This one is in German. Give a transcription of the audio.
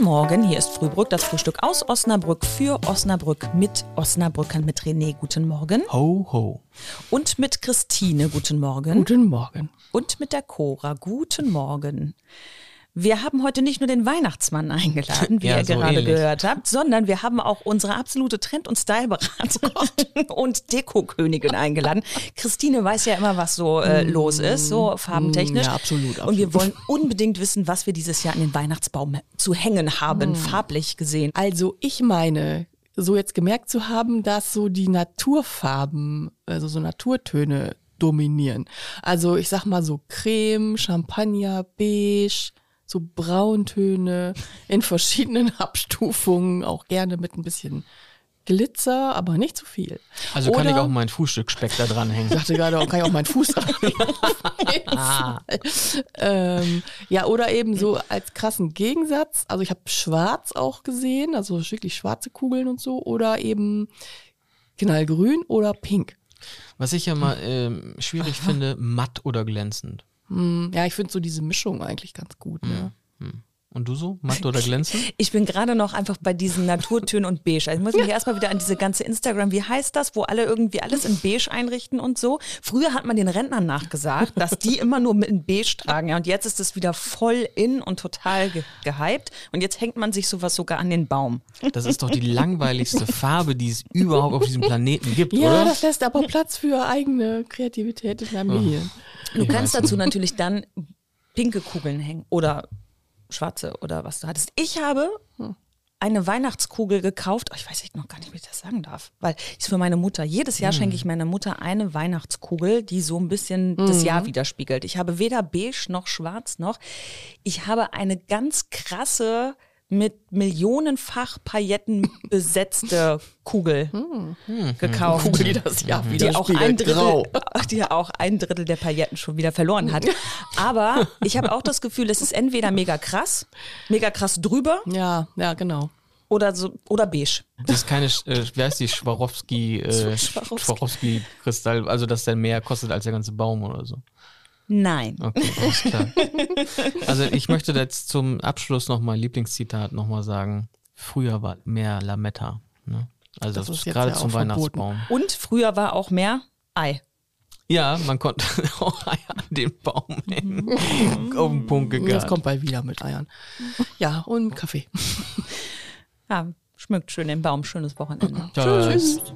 Guten Morgen, hier ist Frühbrück, das Frühstück aus Osnabrück für Osnabrück mit Osnabrückern mit René. Guten Morgen. Ho, ho. Und mit Christine. Guten Morgen. Guten Morgen. Und mit der Cora. Guten Morgen. Wir haben heute nicht nur den Weihnachtsmann eingeladen, wie Ja, ihr so gerade ähnlich. gehört habt, sondern wir haben auch unsere absolute Trend- und Styleberaterin und Dekokönigin eingeladen. Christine weiß ja immer, was so äh, los ist, so farbentechnisch. ja, absolut, Und wir absolut. wollen unbedingt wissen, was wir dieses Jahr an den Weihnachtsbaum zu hängen haben, farblich gesehen. Also ich meine, so jetzt gemerkt zu haben, dass so die Naturfarben, also so Naturtöne dominieren. Also ich sag mal so Creme, Champagner, Beige, so Brauntöne in verschiedenen Abstufungen, auch gerne mit ein bisschen Glitzer, aber nicht zu viel. Also kann ich Oder- auch mein Frühstücksspeck da dranhängen. Ich dachte gerade, auch kann ich auch meinen Fuß jeden Ah. Ähm, ja, oder eben so als krassen Gegensatz. Also ich habe schwarz auch gesehen, also wirklich schwarze Kugeln und so. Oder eben knallgrün oder pink. Was ich ja mal ähm, schwierig finde, matt oder glänzend. Hm, ja, ich finde so diese Mischung eigentlich ganz gut. Ne? Und du so? Matt oder glänzend? Ich bin gerade noch einfach bei diesen Naturtönen und Beige. Also ich muss mich erstmal wieder an diese ganze Instagram, wie heißt das, wo alle irgendwie alles in Beige einrichten und so. Früher hat man den Rentnern nachgesagt, dass die immer nur mit in Beige tragen. Ja, und jetzt ist es wieder voll in und total ge gehypt. Und jetzt hängt man sich sowas sogar an den Baum. Das ist doch die langweiligste Farbe, die es überhaupt auf diesem Planeten gibt, Ja, oder? das lässt aber Platz für eigene Kreativität in deinem Gehirn. Du kannst dazu natürlich dann pinke Kugeln hängen oder schwarze oder was du hattest. Ich habe eine Weihnachtskugel gekauft. Oh, ich weiß echt noch gar nicht, wie ich das sagen darf. Weil ist für meine Mutter. Jedes Jahr schenke ich meiner Mutter eine Weihnachtskugel, die so ein bisschen das Jahr widerspiegelt. Ich habe weder beige noch schwarz noch. Ich habe eine ganz krasse mit millionenfach Pailletten besetzte Kugel gekauft Kugel, die das Jahr die auch ein. Drittel, Grau. die auch ein Drittel der Pailletten schon wieder verloren hat. Aber ich habe auch das Gefühl, es ist entweder mega krass, mega krass drüber Ja, ja, genau. oder so oder beige. Das ist keine, äh, wie heißt die, Swarovski, äh, Swarovski. Swarovski-Kristall, also dass der mehr kostet als der ganze Baum oder so. Nein. Okay, alles klar. Also ich möchte jetzt zum Abschluss noch mein Lieblingszitat nochmal sagen. Früher war mehr Lametta. Ne? Also Das ist gerade ja zum verboten. Weihnachtsbaum. Und früher war auch mehr Ei. Ja, man konnte auch Eier an den Baum hängen. Auf den Punkt Das gegangen. kommt bald wieder mit Eiern. Ja, und Kaffee. Ja, schmückt schön den Baum. Schönes Wochenende. Tschüss. Tschüss.